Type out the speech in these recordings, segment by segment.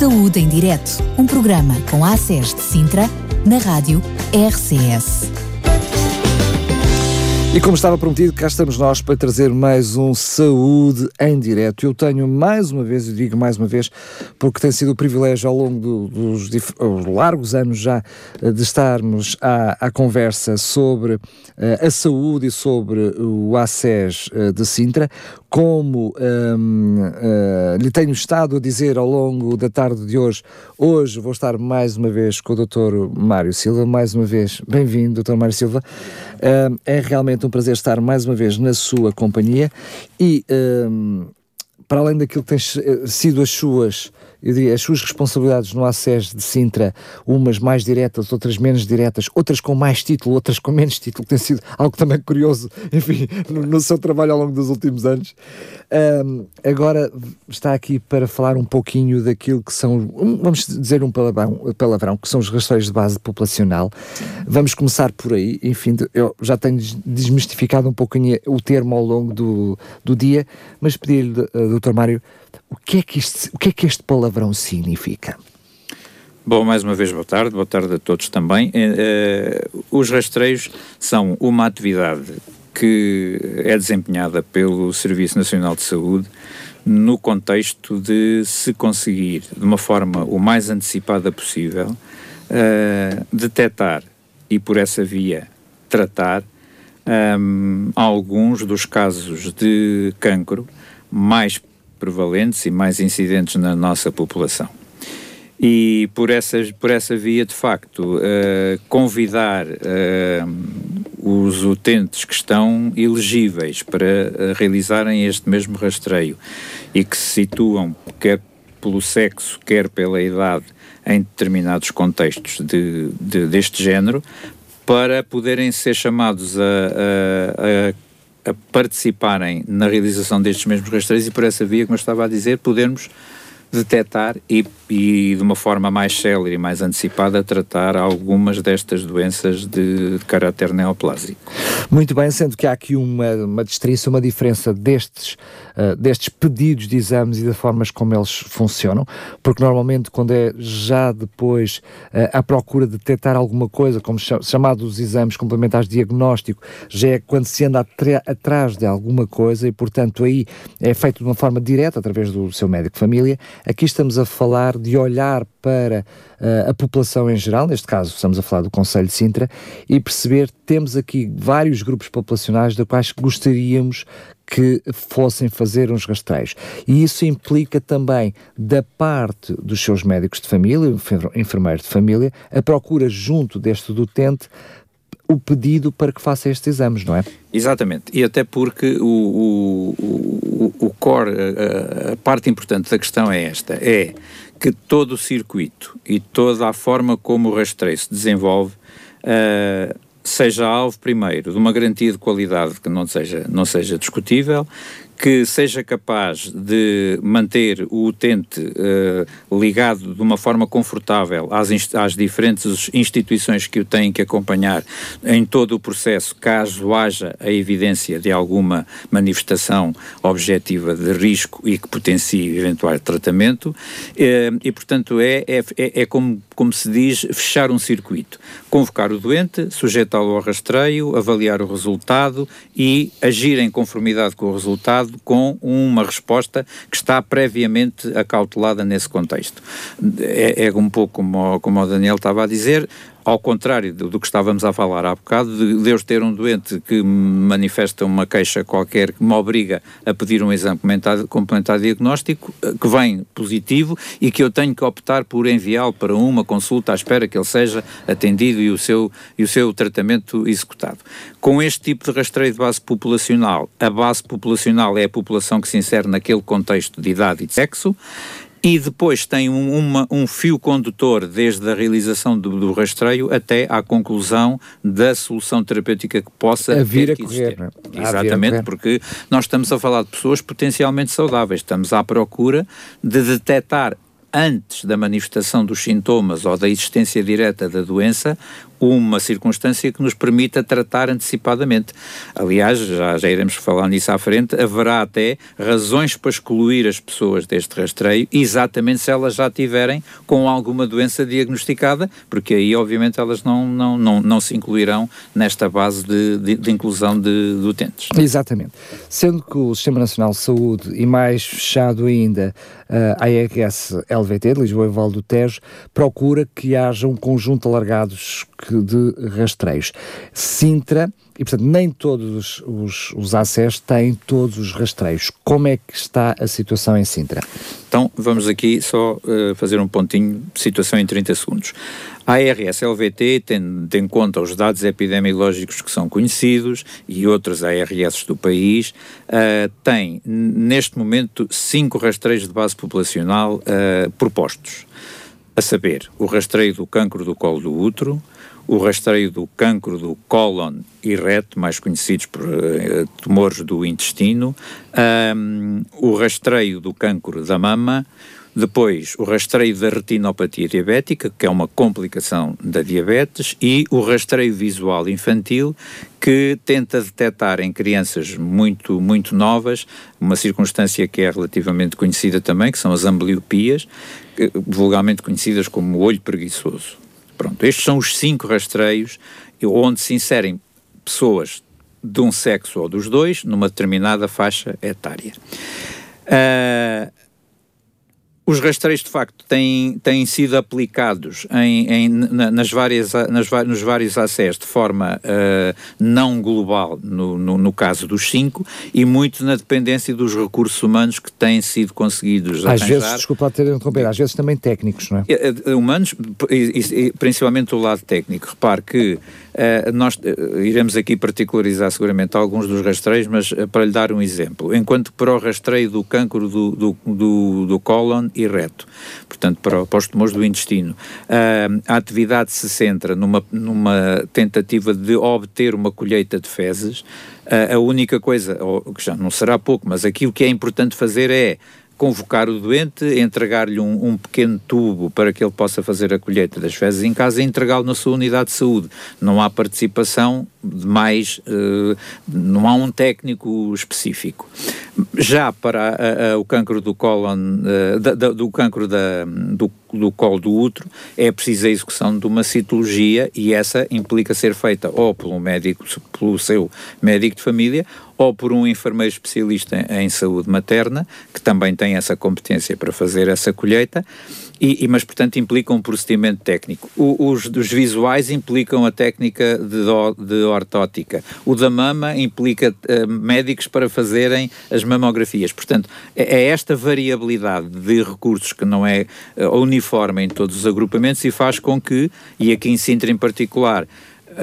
Saúde em Direto, um programa com a ACES de Sintra, na rádio RCS. E como estava prometido, cá estamos nós para trazer mais um Saúde em Direto. Eu tenho mais uma vez, e digo mais uma vez, porque tem sido o privilégio ao longo do, dos largos anos já eh, de estarmos à, à conversa sobre uh, a saúde e sobre o ACES uh, de Sintra, como um, uh, lhe tenho estado a dizer ao longo da tarde de hoje, hoje vou estar mais uma vez com o Dr. Mário Silva, mais uma vez, bem-vindo, Dr. Mário Silva. Uh, é realmente um prazer estar mais uma vez na sua companhia e, um, para além daquilo que tem sido as suas eu diria, as suas responsabilidades no ACES de Sintra, umas mais diretas, outras menos diretas, outras com mais título, outras com menos título, tem sido algo também curioso, enfim, no, no seu trabalho ao longo dos últimos anos. Um, agora está aqui para falar um pouquinho daquilo que são, vamos dizer um palavrão, palavrão que são os rastreios de base populacional. Vamos começar por aí, enfim, eu já tenho desmistificado um pouquinho o termo ao longo do, do dia, mas pedi-lhe, uh, Dr. Mário, o que é que este, o que é que este palavrão significa? Bom, mais uma vez, boa tarde, boa tarde a todos também. Uh, os rastreios são uma atividade que é desempenhada pelo Serviço Nacional de Saúde no contexto de se conseguir, de uma forma o mais antecipada possível, uh, detectar e por essa via tratar um, alguns dos casos de cancro mais prevalentes e mais incidentes na nossa população. E por essa, por essa via, de facto, uh, convidar uh, os utentes que estão elegíveis para uh, realizarem este mesmo rastreio e que se situam, quer pelo sexo, quer pela idade, em determinados contextos de, de deste género, para poderem ser chamados a, a a participarem na realização destes mesmos rastreios e por essa via, como eu estava a dizer, podermos detectar e, e, de uma forma mais célere e mais antecipada tratar algumas destas doenças de, caráter neoplásico. Muito bem, sendo que há aqui uma, uma distinção, uma diferença destes, uh, destes pedidos de exames e das formas como eles funcionam, porque normalmente quando é já depois uh, à procura de detectar alguma coisa, como chamados exames complementares de diagnóstico, já é quando se anda atrás de alguma coisa e, portanto, aí é feito de uma forma direta através do seu médico de família, Aqui estamos a falar de olhar para uh, a população em geral, neste caso estamos a falar do Conselho de Sintra, e perceber temos aqui vários grupos populacionais da quais gostaríamos que fossem fazer uns rastreios. E isso implica também, da parte dos seus médicos de família, enfermeiros de família, a procura junto deste utente o pedido para que faça estes exames, não é? Exatamente, e até porque o, o, o, o core, a, a, parte importante da questão é esta, é que todo o circuito e toda a forma como o rastreio se desenvolve uh, seja alvo, primeiro, de uma garantia de qualidade que não seja, não seja discutível, que seja capaz de manter o utente uh, ligado de uma forma confortável às, às diferentes instituições que o têm que acompanhar em todo o processo, caso haja a evidência de alguma manifestação objetiva de risco e que potencie eventual tratamento, uh, e portanto é, é, é, é como, como se diz, fechar um circuito. Convocar o doente, sujeitá-lo ao rastreio, avaliar o resultado e agir em conformidade com o resultado com uma resposta que está previamente acautelada nesse contexto. É, é um pouco como, como o Daniel estava a dizer, ao contrário do, que estávamos a falar há bocado, de Deus ter um doente que manifesta uma queixa qualquer que me obriga a pedir um exame complementar, complementar diagnóstico, eh, que vem positivo e que eu tenho que optar por enviá-lo para uma consulta à espera que ele seja atendido e o seu, e o seu tratamento executado. Com este tipo de rastreio de base populacional, a base populacional é a população que se insere naquele contexto de idade e de sexo, e depois tem um, uma, um fio condutor desde a realização do, do, rastreio até à conclusão da solução terapêutica que possa a vir a correr. É? Exatamente, a porque nós estamos a falar de pessoas potencialmente saudáveis, estamos à procura de detectar antes da manifestação dos sintomas ou da existência direta da doença, uma circunstância que nos permita tratar antecipadamente. Aliás, já, já iremos falar nisso à frente, haverá até razões para excluir as pessoas deste rastreio, exatamente se elas já tiverem com alguma doença diagnosticada, porque aí, obviamente, elas não, não, não, não se incluirão nesta base de, de, de inclusão de, de utentes. Exatamente. Sendo que o Sistema Nacional de Saúde, e mais fechado ainda, a ARS LVT, de Lisboa e Val do Tejo, procura que haja um conjunto alargado de rastreios. Sintra, e portanto nem todos os, os acessos têm todos os rastreios. Como é que está a situação em Sintra? Então vamos aqui só uh, fazer um pontinho, situação em 30 segundos. A ARS-LVT, tendo em conta os dados epidemiológicos que são conhecidos e outras ARS do país, uh, tem neste momento cinco rastreios de base populacional uh, propostos, a saber, o rastreio do cancro do colo do útero, o rastreio do cancro do cólon e reto, mais conhecidos por uh, tumores do intestino, um, o rastreio do cancro da mama, depois o rastreio da retinopatia diabética, que é uma complicação da diabetes, e o rastreio visual infantil, que tenta detectar em crianças muito, muito novas, uma circunstância que é relativamente conhecida também, que são as ambliopias, vulgarmente conhecidas como olho preguiçoso. Pronto, estes são os cinco rastreios onde se inserem pessoas de um sexo ou dos dois numa determinada faixa etária. Uh, os rastreios, de facto, têm, têm sido aplicados em, em nas várias, nas, nos vários acessos de forma uh, não global, no, no, no, caso dos cinco, e muito na dependência dos recursos humanos que têm sido conseguidos Às arranjar. vezes, desculpa ter interromper, às vezes também técnicos, não é? Eh, eh, humanos, principalmente o lado técnico. Repare que uh, nós uh, iremos aqui particularizar seguramente alguns dos rastreios, mas para lhe dar um exemplo, enquanto para o rastreio do cancro do, do, do, do cólon e reto, portanto, para, para os tumores do intestino. A atividade se centra numa, numa tentativa de obter uma colheita de fezes. A única coisa, ou, que já não será pouco, mas aquilo que é importante fazer é convocar o doente, entregar-lhe um, um, pequeno tubo para que ele possa fazer a colheita das fezes em casa e entregá-lo na sua unidade de saúde. Não há participação de mais, uh, não há um técnico específico. Já para o cancro do cólon, uh, do cancro da, do, do colo do útero, é preciso a execução de uma citologia e essa implica ser feita ou pelo médico, pelo seu médico de família ou por um enfermeiro especialista em saúde materna, que também tem essa competência para fazer essa colheita, e, e, mas, portanto, implica um procedimento técnico. O, os, os visuais implicam a técnica de, de ortótica. O da mama implica uh, médicos para fazerem as mamografias. Portanto, é, é, esta variabilidade de recursos que não é uh, uniforme em todos os agrupamentos e faz com que, e aqui em Sintra em particular,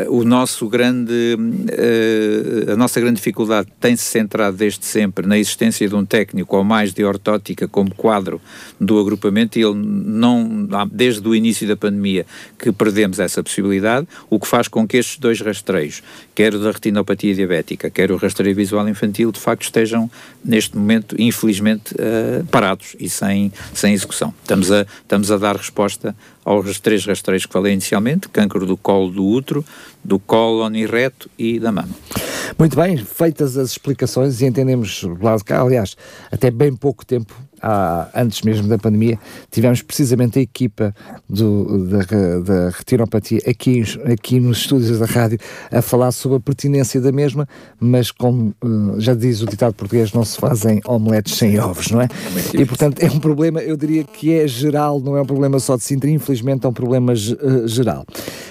o nosso grande, uh, a nossa grande dificuldade tem-se centrado desde sempre na existência de um técnico ou mais de ortótica como quadro do agrupamento e ele não, desde o início da pandemia que perdemos essa possibilidade, o que faz com que estes dois rastreios, quer o da retinopatia diabética, quer o rastreio visual infantil, de facto estejam neste momento, infelizmente, uh, parados e sem, sem execução. Estamos a, estamos a dar resposta aos três rastreios que falei inicialmente, câncer do colo do útero, do cólon e reto e da mama. Muito bem, feitas as explicações e entendemos lado de cá, aliás, até bem pouco tempo antes mesmo da pandemia, tivemos precisamente a equipa do, da, da retinopatia aqui, aqui nos estúdios da rádio a falar sobre a pertinência da mesma, mas como uh, já diz o ditado português, não se fazem omeletes sem ovos, não é? E portanto é um problema, eu diria que é geral, não é um problema só de Sintra, infelizmente é um problema uh, geral.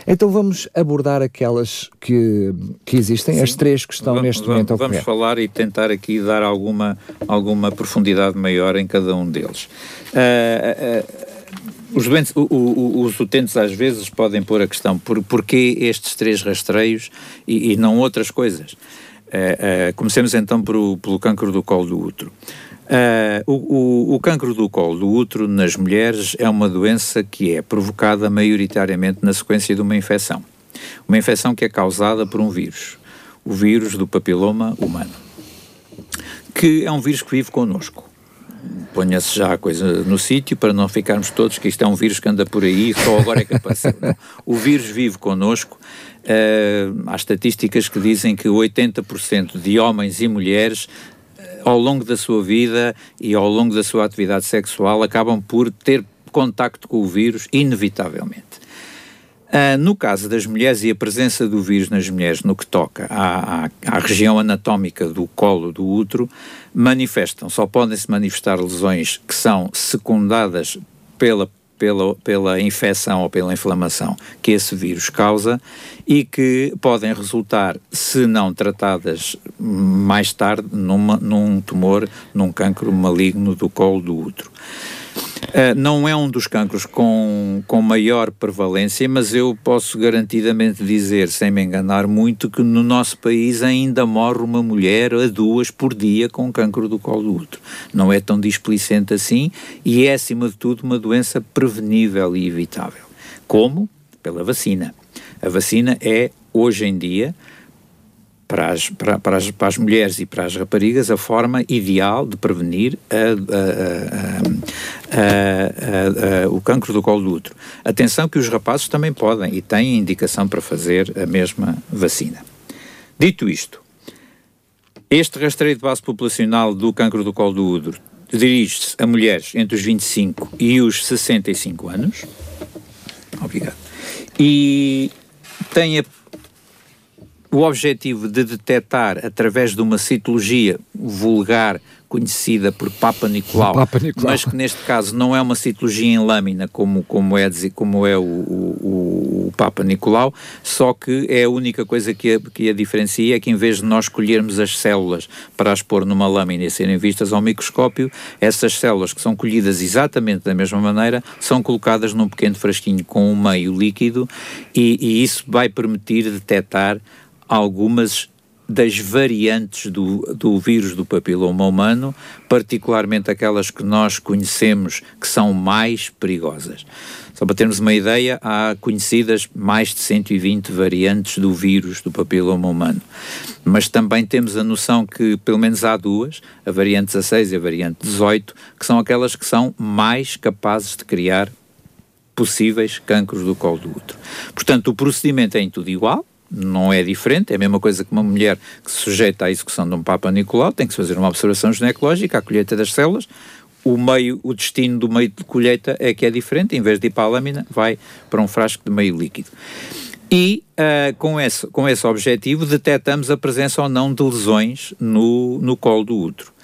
Então vamos abordar aquelas que, que existem, Sim. as três que estão vamos, neste momento a Vamos falar e tentar aqui dar alguma, alguma profundidade maior em cada um deles. Uh, uh, os, doentes, o, o, os utentes às vezes podem pôr a questão por porquê estes três rastreios e, e não outras coisas. Uh, comecemos então pelo, pelo cancro do colo do útero. Uh, o, o, o cancro do colo do útero nas mulheres é uma doença que é provocada maioritariamente na sequência de uma infecção. Uma infecção que é causada por um vírus, o vírus do papiloma humano, que é um vírus que vive connosco. ponha-se já a coisa no sítio para não ficarmos todos que isto é um vírus que anda por aí, só agora é que apareceu. o vírus vive connosco. Uh, há estatísticas que dizem que 80% de homens e mulheres ao longo da sua vida e ao longo da sua atividade sexual acabam por ter contacto com o vírus, inevitavelmente. Uh, no caso das mulheres e a presença do vírus nas mulheres no que toca à, à, à região anatómica do colo do útero, manifestam, só podem se manifestar lesões que são secundadas pela pela, pela infecção ou pela inflamação que esse vírus causa e que podem resultar, se não tratadas mais tarde, numa, num tumor, num cancro maligno do colo do útero. Uh, não é um dos cancros com, com maior prevalência, mas eu posso garantidamente dizer, sem me enganar muito, que no nosso país ainda morre uma mulher a duas por dia com cancro do colo do útero. Não é tão displicente assim e é, acima de tudo, uma doença prevenível e evitável. Como? Pela vacina. A vacina é, hoje em dia, para as, para, para, as, para as mulheres e para as raparigas a forma ideal de prevenir a, a, a, o cancro do colo do útero. Atenção que os rapazes também podem e têm indicação para fazer a mesma vacina. Dito isto, este rastreio de base populacional do cancro do colo do útero dirige-se a mulheres entre os 25 e os 65 anos. Obrigado. E tem a o objetivo de detectar através de uma citologia vulgar conhecida por Papa Nicolau, Papa Nicolau, mas que neste caso não é uma citologia em lâmina como, como é, como é o, o, o, Papa Nicolau, só que é a única coisa que a, que a diferencia é que em vez de nós escolhermos as células para as pôr numa lâmina e serem vistas ao microscópio, essas células que são colhidas exatamente da mesma maneira são colocadas num pequeno frasquinho com um meio líquido e, e isso vai permitir detectar algumas das variantes do, do vírus do papiloma humano, particularmente aquelas que nós conhecemos que são mais perigosas. Só para termos uma ideia, há conhecidas mais de 120 variantes do vírus do papiloma humano. Mas também temos a noção que pelo menos há duas, a variante 16 e a variante 18, que são aquelas que são mais capazes de criar possíveis cancros do colo do útero. Portanto, o procedimento é em tudo igual, não é diferente, é a mesma coisa que uma mulher que se sujeita à execução de um Papa Nicolau, tem que se fazer uma observação ginecológica, a colheita das células, o meio, o destino do meio de colheita é que é diferente, em vez de ir para a lâmina, vai para um frasco de meio líquido. E uh, com, esse, com esse objetivo detectamos a presença ou não de lesões no, no colo do útero.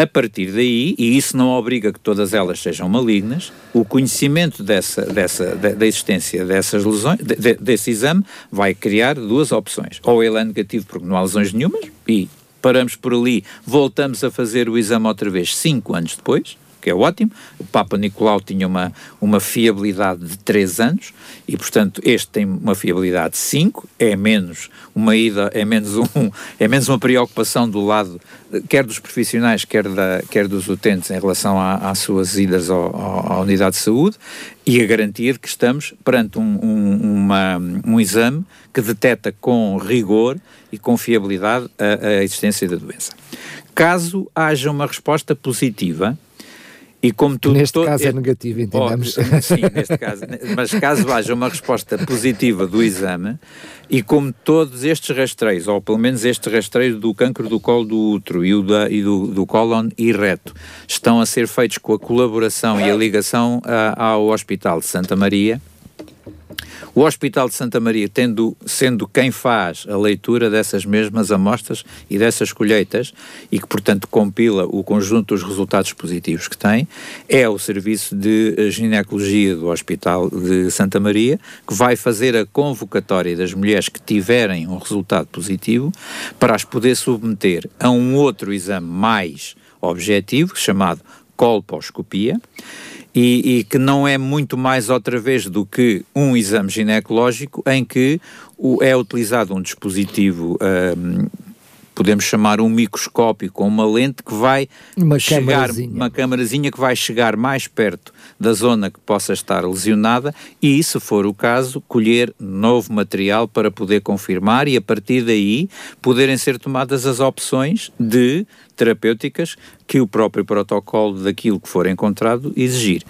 A partir daí, e isso não obriga que todas elas sejam malignas, o conhecimento dessa, dessa, da, existência dessas lesões, de, desse exame, vai criar duas opções. Ou ele é negativo porque não há lesões nenhumas, e paramos por ali, voltamos a fazer o exame outra vez cinco anos depois, que é ótimo. O Papa Nicolau tinha uma, uma fiabilidade de 3 anos e, portanto, este tem uma fiabilidade de 5, é menos uma ida, é menos, um, é menos uma preocupação do lado, quer dos profissionais, quer, da, quer dos utentes em relação às suas idas ao, ao, à unidade de saúde e a garantia de que estamos perante um, um, uma, um exame que detecta com rigor e com fiabilidade a, a existência da doença. Caso haja uma resposta positiva, e como tu, neste todo, caso é negativo, entendemos. Oh, sim, neste caso. Mas caso haja uma resposta positiva do exame, e como todos estes rastreios, ou pelo menos este rastreio do cancro do colo do útero e, o da, e do, do cólon e reto, estão a ser feitos com a colaboração e a ligação a, ao Hospital de Santa Maria, o Hospital de Santa Maria, tendo, sendo quem faz a leitura dessas mesmas amostras e dessas colheitas, e que, portanto, compila o conjunto dos resultados positivos que tem, é o Serviço de Ginecologia do Hospital de Santa Maria, que vai fazer a convocatória das mulheres que tiverem um resultado positivo para as poder submeter a um outro exame mais objetivo, chamado colposcopia, e, e, que não é muito mais outra vez do que um exame ginecológico em que o, é utilizado um dispositivo um, podemos chamar um microscópio com uma lente que vai uma chegar, uma câmarazinha que vai chegar mais perto da zona que possa estar lesionada e, se for o caso, colher novo material para poder confirmar e a partir daí poderem ser tomadas as opções de terapêuticas que o próprio protocolo daquilo que for encontrado exigir.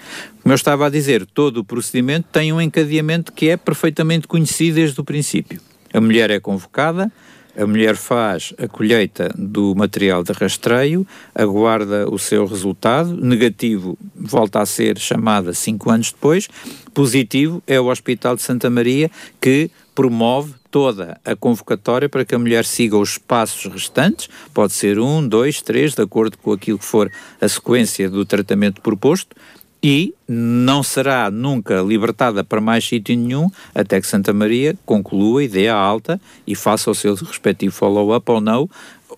Como eu estava a dizer, todo o procedimento tem um encadeamento que é perfeitamente conhecido desde o princípio. A mulher é convocada, a mulher faz a colheita do material de rastreio, aguarda o seu resultado, negativo volta a ser chamada cinco anos depois, positivo é o Hospital de Santa Maria que promove toda a convocatória para que a mulher siga os passos restantes, pode ser um, dois, três, de acordo com aquilo que for a sequência do tratamento proposto, e não será nunca libertada para mais sítio nenhum até que Santa Maria conclua e dê a alta e faça o seu respectivo follow-up ou não,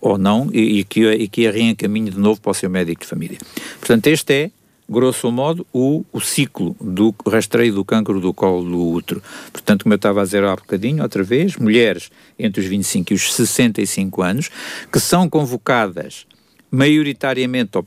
ou não e, e, que, e que a reencaminhe de novo para o seu médico de família. Portanto, este é, grosso modo, o, o ciclo do rastreio do cancro do colo do útero. Portanto, como eu estava a dizer há bocadinho, outra vez, mulheres entre os 25 e os 65 anos que são convocadas maioritariamente, ou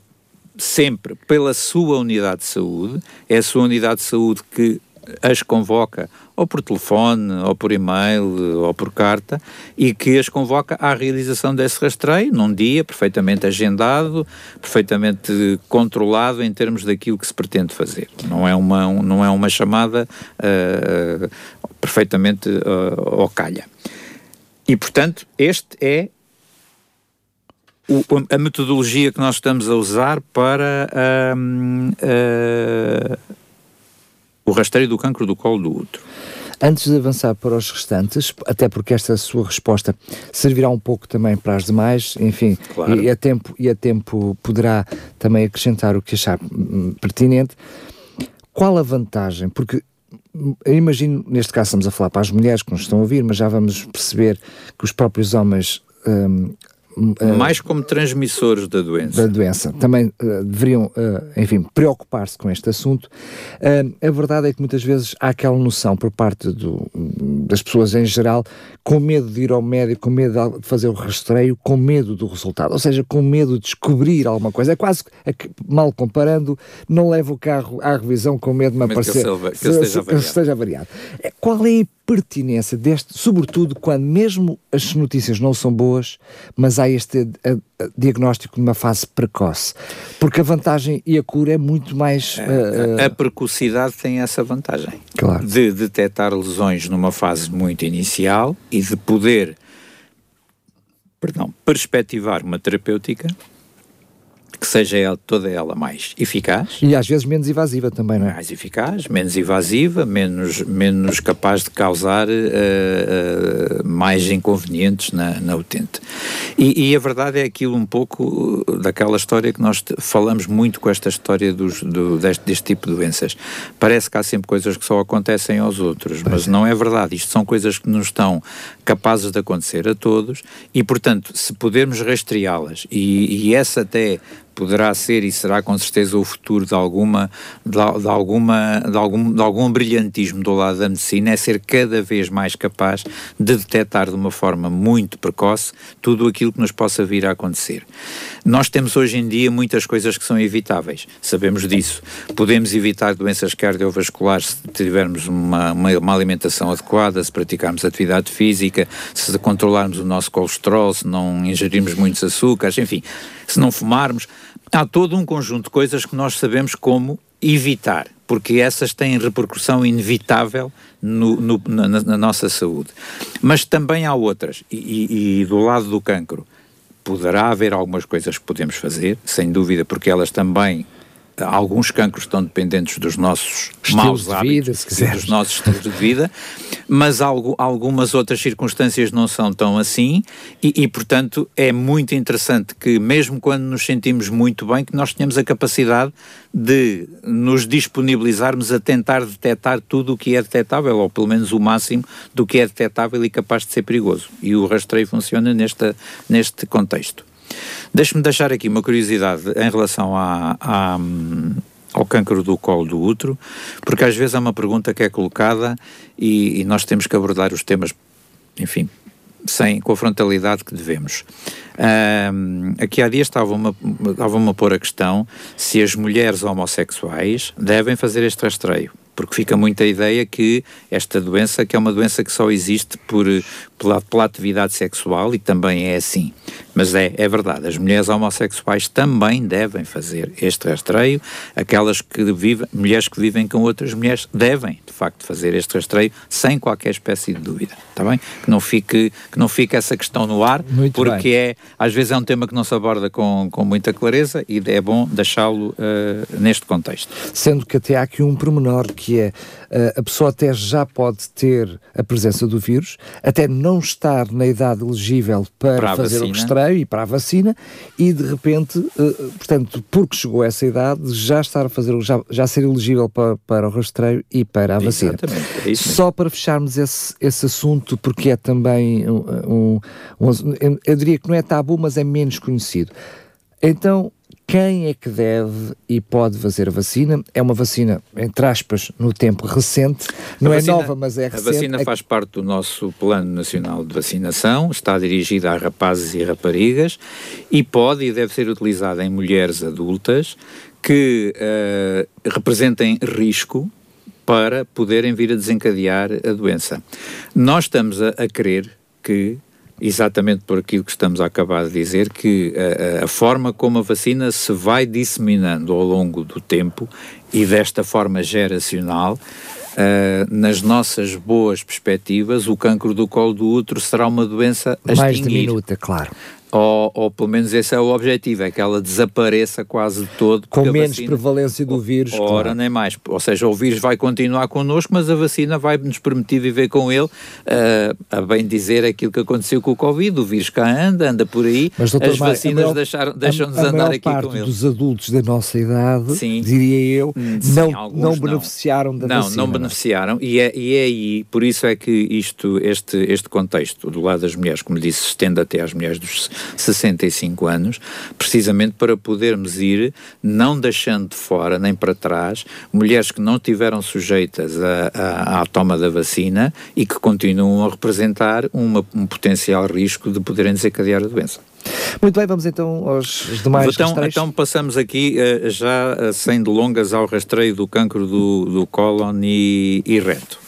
sempre pela sua unidade de saúde, é a sua unidade de saúde que as convoca ou por telefone, ou por e-mail, ou por carta, e que as convoca à realização desse rastreio num dia perfeitamente agendado, perfeitamente controlado em termos daquilo que se pretende fazer. Não é uma, não é uma chamada uh, perfeitamente uh, ao calha. E, portanto, este é o, a metodologia que nós estamos a usar para uh, o rastreio do cancro do colo do útero. Antes de avançar para os restantes, até porque esta sua resposta servirá um pouco também para as demais, enfim, claro. e, a tempo, e a tempo poderá também acrescentar o que achar hum, pertinente. Qual a vantagem? Porque hum, eu imagino, neste caso estamos a falar para as mulheres que nos estão a ouvir, mas já vamos perceber que os próprios homens mais como transmissores da doença. Da doença. Também uh, deveriam, uh, enfim, preocupar-se com este assunto. Uh, a verdade é que muitas vezes há aquela noção por parte do, das pessoas em geral, com medo de ir ao médico, com medo de fazer o rastreio, com medo do resultado, ou seja, com medo de descobrir alguma coisa. É quase, é que, mal comparando, não leva o carro à revisão com medo de me aparecer. Que, que, esteja, que esteja variado. Qual é a pertinência deste, sobretudo quando mesmo as notícias não são boas, mas há este a, a, diagnóstico numa fase precoce. Porque a vantagem e a cura é muito mais. Uh, a, a precocidade tem essa vantagem. Claro. De detectar lesões numa fase muito inicial e de poder, perdão, perspectivar uma terapêutica que seja ela, toda ela mais eficaz. E às vezes menos invasiva também, não é? Mais eficaz, menos invasiva, menos, menos capaz de causar uh, uh, mais inconvenientes na, na utente. E, e, a verdade é aquilo um pouco daquela história que nós falamos muito com esta história dos, do, deste, deste tipo de doenças. Parece que há sempre coisas que só acontecem aos outros, pois mas é. não é verdade. Isto são coisas que nos estão capazes de acontecer a todos e, portanto, se pudermos rastreá-las e, e essa até poderá ser e será com certeza o futuro de alguma de, de, alguma de algum de algum brilhantismo do lado da medicina é ser cada vez mais capaz de detectar de uma forma muito precoce tudo aquilo que nos possa vir a acontecer. Nós temos hoje em dia muitas coisas que são evitáveis, sabemos disso. Podemos evitar doenças cardiovasculares se tivermos uma, uma, uma alimentação adequada, se praticarmos atividade física, se controlarmos o nosso colesterol, se não ingerirmos muitos açúcares, enfim, se não fumarmos há todo um conjunto de coisas que nós sabemos como evitar, porque essas têm repercussão inevitável no, no, na, na, nossa saúde. Mas também há outras, e, e, e do lado do cancro, poderá haver algumas coisas que podemos fazer, sem dúvida, porque elas também alguns cancros estão dependentes dos nossos Estilos maus hábitos, vida, dos nossos estilos de vida, mas algo, algumas outras circunstâncias não são tão assim e, e, portanto, é muito interessante que, mesmo quando nos sentimos muito bem, que nós tenhamos a capacidade de nos disponibilizarmos a tentar detectar tudo o que é detectável, ou pelo menos o máximo do que é detectável e capaz de ser perigoso. E o rastreio funciona nesta, neste contexto. Deixe-me deixar aqui uma curiosidade em relação à, à, ao cancro do colo do útero, porque às vezes é uma pergunta que é colocada e, e nós temos que abordar os temas, enfim, sem, com a frontalidade que devemos. Um, aqui há dias estavam-me estavam a pôr a questão se as mulheres homossexuais devem fazer este rastreio porque fica muita ideia que esta doença, que é uma doença que só existe por, pela, pela atividade sexual, e também é assim. Mas é, é verdade, as mulheres homossexuais também devem fazer este rastreio, aquelas que vivem, mulheres que vivem com outras mulheres devem, de facto, fazer este rastreio sem qualquer espécie de dúvida, está bem? Que não fique, que não fique essa questão no ar, Muito porque bem. é, às vezes é um tema que não se aborda com, com muita clareza e é bom deixá-lo uh, neste contexto. Sendo que até há aqui um pormenor que é, a pessoa até já pode ter a presença do vírus, até não estar na idade elegível para, para fazer o rastreio e para a vacina e de repente, uh, portanto, porque chegou a essa idade, já estar a fazer, já, já ser elegível para, para o rastreio e para a vacina. Exatamente, é Só para fecharmos esse, esse assunto, porque é também um, um, um, eu diria que não é tabu, mas é menos conhecido. Então, quem é que deve e pode fazer a vacina. É uma vacina, entre aspas, no tempo recente. Não é nova, mas é recente. A vacina faz parte do nosso Plano Nacional de Vacinação, está dirigida a rapazes e raparigas e pode e deve ser utilizada em mulheres adultas que uh, representem risco para poderem vir a desencadear a doença. Nós estamos a, a crer que exatamente por aquilo que estamos a acabar de dizer, que a, a, forma como a vacina se vai disseminando ao longo do tempo e desta forma geracional, Uh, nas nossas boas perspectivas, o cancro do colo do útero será uma doença a Mais diminuta, claro. Ou, ou, pelo menos esse é o objetivo, é que ela desapareça quase de todo. Com menos vacina, prevalência do vírus. Ora, claro. nem mais. Ou seja, o vírus vai continuar connosco, mas a vacina vai nos permitir viver com ele, uh, a bem dizer aquilo que aconteceu com o Covid. O vírus cá anda, anda por aí, mas, doutor, as vacinas deixam-nos andar aqui com ele. dos adultos da nossa idade, sim, diria eu, hum, sim, não, não beneficiaram da não, vacina. Não, não beneficiaram, e é, e é aí, por isso é que isto, este, este contexto do lado das mulheres, como disse, se estende até às mulheres dos 65 anos, precisamente para podermos ir não deixando de fora nem para trás mulheres que não tiveram sujeitas à toma da vacina e que continuam a representar uma, um potencial risco de poderem desencadear a doença. Muito bem, vamos então aos demais então, Então passamos aqui uh, já uh, sem delongas ao rastreio do cancro do, do cólon e, e reto.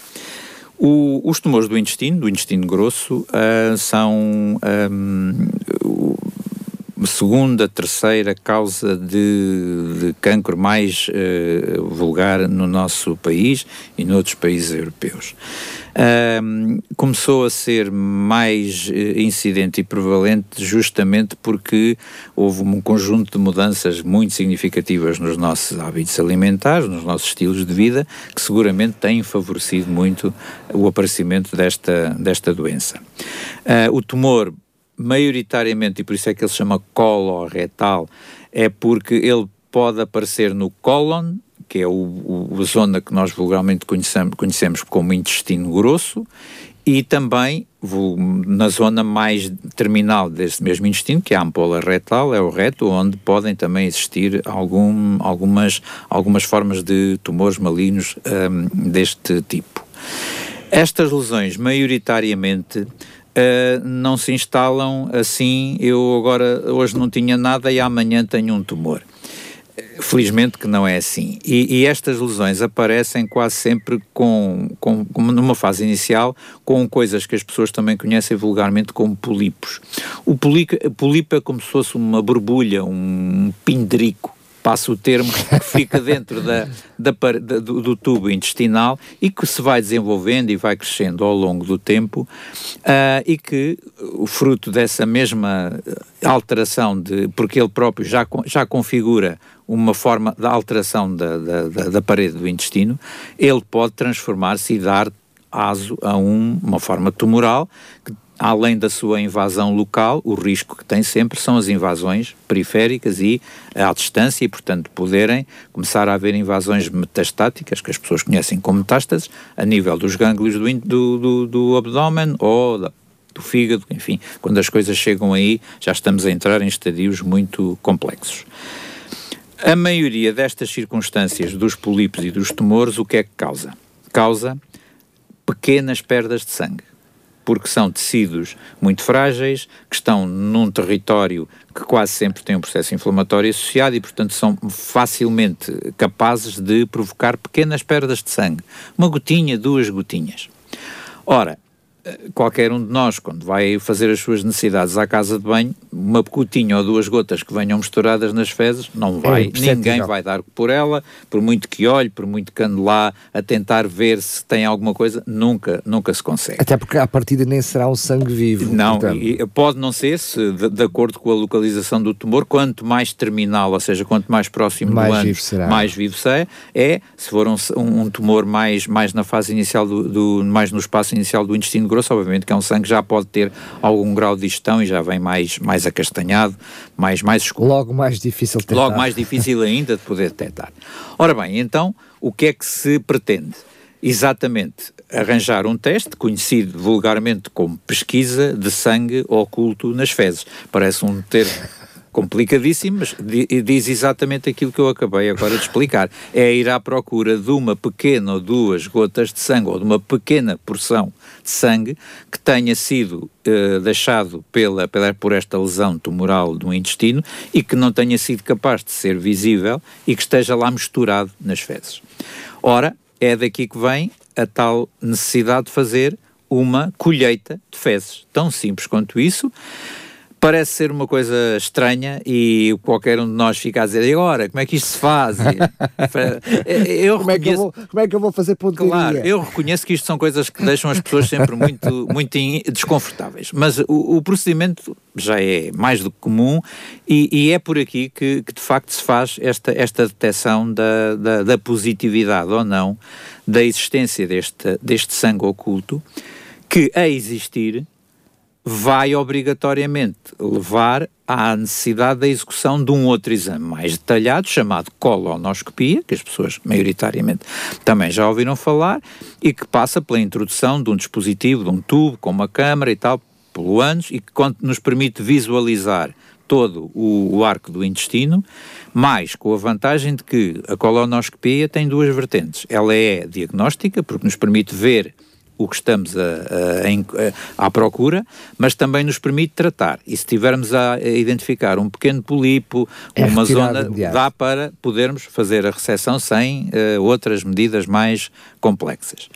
O, os tumores do intestino, do intestino grosso, uh, são um, segunda, terceira causa de, de cancro mais uh, vulgar no nosso país e noutros países europeus. Um, começou a ser mais uh, incidente e prevalente justamente porque houve um conjunto de mudanças muito significativas nos nossos hábitos alimentares, nos nossos estilos de vida, que seguramente têm favorecido muito o aparecimento desta, desta doença. Uh, o tumor maioritariamente, e por isso é que ele se chama coloretal, é porque ele pode aparecer no cólon, que é o, o, a zona que nós vulgarmente conhecemos, conhecemos como intestino grosso, e também na zona mais terminal desse mesmo intestino, que é a ampola retal, é o reto, onde podem também existir algum, algumas, algumas formas de tumores malignos um, deste tipo. Estas lesões, maioritariamente, uh, não se instalam assim, eu agora hoje não tinha nada e amanhã tenho um tumor. Felizmente que não é assim. E, e, estas lesões aparecem quase sempre com, com, com, numa fase inicial, com coisas que as pessoas também conhecem vulgarmente como polipos. O polipo é como se fosse uma borbulha, um pindrico passa o termo, que fica dentro da, da, da do, do, tubo intestinal e que se vai desenvolvendo e vai crescendo ao longo do tempo uh, e que o fruto dessa mesma alteração, de, porque ele próprio já, já configura uma forma de alteração da, da, da parede do intestino, ele pode transformar-se e dar aso a um, uma forma tumoral que além da sua invasão local, o risco que tem sempre são as invasões periféricas e à distância, e portanto poderem começar a haver invasões metastáticas, que as pessoas conhecem como metástases, a nível dos gânglios do, do, do, do abdômen ou da, do fígado, enfim, quando as coisas chegam aí já estamos a entrar em estadios muito complexos. A maioria destas circunstâncias dos polipos e dos tumores, o que é que causa? Causa pequenas perdas de sangue porque são tecidos muito frágeis, que estão num território que quase sempre tem um processo inflamatório associado e, portanto, são facilmente capazes de provocar pequenas perdas de sangue. Uma gotinha, duas gotinhas. Ora, qualquer um de nós, quando vai fazer as suas necessidades à casa de banho, uma gotinha ou duas gotas que venham misturadas nas fezes, não é vai, é ninguém vai dar por ela, por muito que olhe, por muito que ande lá a tentar ver se tem alguma coisa, nunca, nunca se consegue. Até porque à partida nem será um sangue vivo. Não, e, pode não ser, se de, de, acordo com a localização do tumor, quanto mais terminal, ou seja, quanto mais próximo mais do ânus, vivo será. mais vivo será, é, se for um, um tumor mais, mais na fase inicial, do, do, mais no espaço inicial do intestino grosso, obviamente que é um sangue que já pode ter algum grau de digestão e já vem mais, mais acastanhado, mais, mais escuro. Logo mais difícil de detectar. Logo mais difícil ainda de poder detectar. Ora bem, então, o que é que se pretende? Exatamente, arranjar um teste conhecido vulgarmente como pesquisa de sangue oculto nas fezes. Parece um termo complicadíssimo, mas diz exatamente aquilo que eu acabei agora de explicar. É ir à procura de uma pequena ou duas gotas de sangue, ou de uma pequena porção de sangue que tenha sido uh, deixado pela, pela, por esta lesão tumoral do intestino e que não tenha sido capaz de ser visível e que esteja lá misturado nas fezes. Ora, é daqui que vem a tal necessidade de fazer uma colheita de fezes. Tão simples quanto isso parece ser uma coisa estranha e qualquer um de nós fica a dizer e agora, como é que isto se faz? eu como, reconheço, é que eu vou, como é que eu vou fazer pontaria? Claro, eu reconheço que isto são coisas que deixam as pessoas sempre muito, muito desconfortáveis, mas o, o procedimento já é mais do que comum e, e é por aqui que, que, de facto se faz esta, esta detecção da, da, da positividade ou não da existência deste, deste sangue oculto que a existir vai obrigatoriamente levar à necessidade da execução de um outro exame mais detalhado, chamado colonoscopia, que as pessoas maioritariamente também já ouviram falar, e que passa pela introdução de um dispositivo, de um tubo com uma câmara e tal, pelo ânus, e que nos permite visualizar todo o, o, arco do intestino, mas com a vantagem de que a colonoscopia tem duas vertentes. Ela é diagnóstica, porque nos permite ver o que estamos a, a, a, à procura, mas também nos permite tratar. E se tivermos a, identificar um pequeno polipo, é uma zona, dá para podermos fazer a recepção sem uh, outras medidas mais complexas.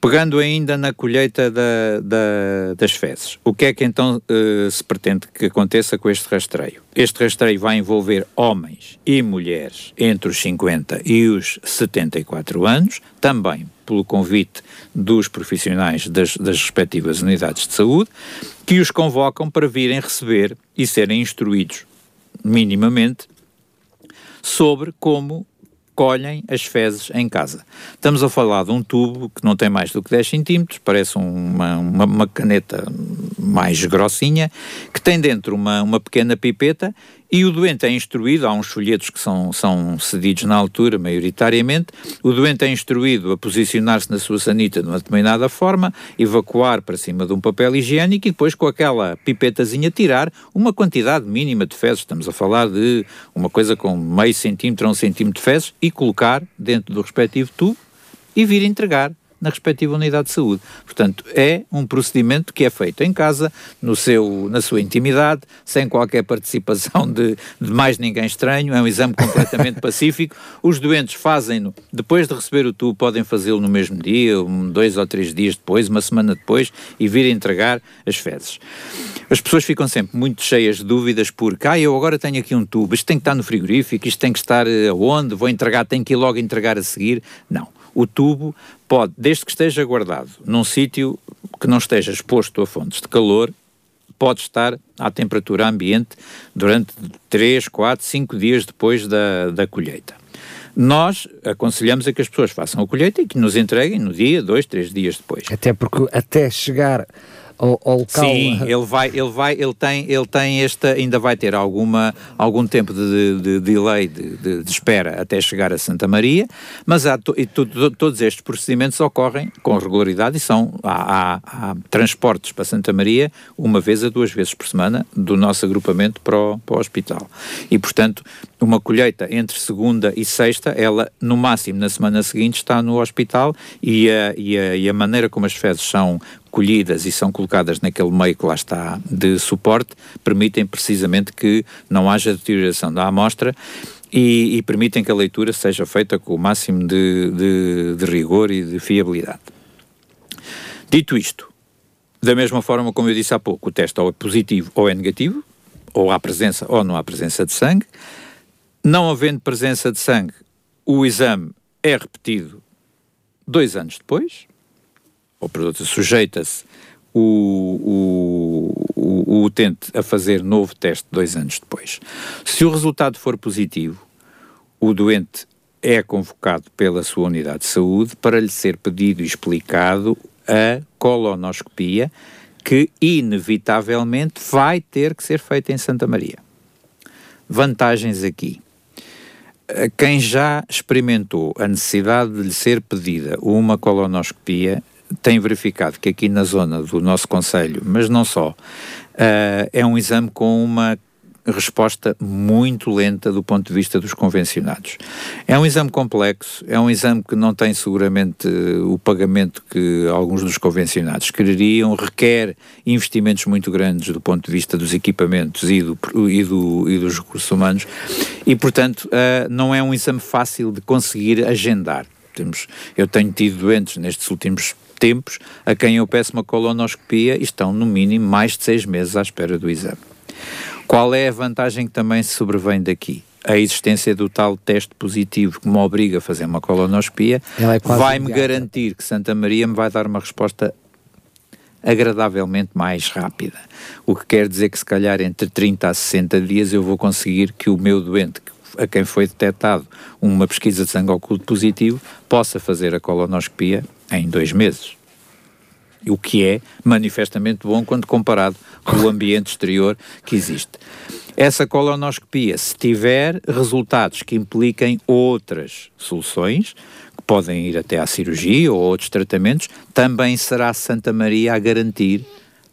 Pegando ainda na colheita da, da, das fezes, o que é que então uh, se pretende que aconteça com este rastreio? Este rastreio vai envolver homens e mulheres entre os 50 e os 74 anos, também pelo convite dos profissionais das, das respectivas unidades de saúde, que os convocam para virem receber e serem instruídos minimamente sobre como colhem as fezes em casa. Estamos a falar de um tubo que não tem mais do que 10 centímetros, parece uma, uma, uma, caneta mais grossinha, que tem dentro uma, uma pequena pipeta e o doente é instruído, há uns folhetos que são, são cedidos na altura, maioritariamente, o doente é instruído a posicionar-se na sua sanita de uma determinada forma, evacuar para cima de um papel higiênico e depois com aquela pipetazinha tirar uma quantidade mínima de fezes, estamos a falar de uma coisa com meio centímetro um centímetro de fezes, e colocar dentro do respectivo tubo e vir entregar na respectiva unidade de saúde. Portanto, é um procedimento que é feito em casa, no seu, na sua intimidade, sem qualquer participação de, de mais ninguém estranho, é um exame completamente pacífico. Os doentes fazem-no, depois de receber o tubo, podem fazê-lo no mesmo dia, dois ou três dias depois, uma semana depois, e vir entregar as fezes. As pessoas ficam sempre muito cheias de dúvidas porque, ah, eu agora tenho aqui um tubo, isto tem que estar no frigorífico, isto tem que estar eh, aonde, vou entregar, tenho que ir logo entregar a seguir. Não o tubo pode, desde que esteja guardado num sítio que não esteja exposto a fontes de calor, pode estar à temperatura ambiente durante 3, 4, 5 dias depois da, da colheita. Nós aconselhamos a que as pessoas façam a colheita e que nos entreguem no dia, dois, três dias depois. Até porque até chegar ao, ao local. Sim, ele vai, ele vai, ele tem, ele tem esta, ainda vai ter alguma, algum tempo de, de, de delay, de, de, espera até chegar a Santa Maria, mas há to, e to, to, todos estes procedimentos ocorrem com regularidade e são, há, há, há, transportes para Santa Maria uma vez a duas vezes por semana do nosso agrupamento para o, para o hospital. E, portanto, uma colheita entre segunda e sexta, ela, no máximo, na semana seguinte, está no hospital e a, e a, e a maneira como as fezes são colhidas e são colocadas naquele meio que lá está de suporte, permitem precisamente que não haja deterioração da amostra e, e permitem que a leitura seja feita com o máximo de, de, de rigor e de fiabilidade. Dito isto, da mesma forma como eu disse há pouco, o teste ou é positivo ou é negativo, ou há presença ou não há presença de sangue. Não havendo presença de sangue, o exame é repetido dois anos depois, ou por outra, sujeita-se o, o, o, o utente a fazer novo teste dois anos depois. Se o resultado for positivo, o doente é convocado pela sua unidade de saúde para lhe ser pedido e explicado a colonoscopia que inevitavelmente vai ter que ser feita em Santa Maria. Vantagens aqui. Quem já experimentou a necessidade de lhe ser pedida uma colonoscopia tem verificado que aqui na zona do nosso Conselho, mas não só, uh, é um exame com uma resposta muito lenta do ponto de vista dos convencionados. É um exame complexo, é um exame que não tem seguramente o pagamento que alguns dos convencionados quereriam, requer investimentos muito grandes do ponto de vista dos equipamentos e, do, e, do, e dos recursos humanos e, portanto, uh, não é um exame fácil de conseguir agendar. Temos, eu tenho tido doentes nestes últimos tempos a quem eu peço uma colonoscopia e estão no mínimo mais de seis meses à espera do exame. Qual é a vantagem que também se sobrevém daqui? A existência do tal teste positivo que me obriga a fazer uma colonoscopia é vai-me garantir que Santa Maria me vai dar uma resposta agradavelmente mais rápida. O que quer dizer que, se calhar, entre 30 a 60 dias eu vou conseguir que o meu doente, a quem foi detectado uma pesquisa de sangue oculto positivo, possa fazer a colonoscopia em dois meses o que é manifestamente bom quando comparado com o ambiente exterior que existe. Essa colonoscopia, se tiver resultados que impliquem outras soluções, que podem ir até à cirurgia ou outros tratamentos, também será Santa Maria a garantir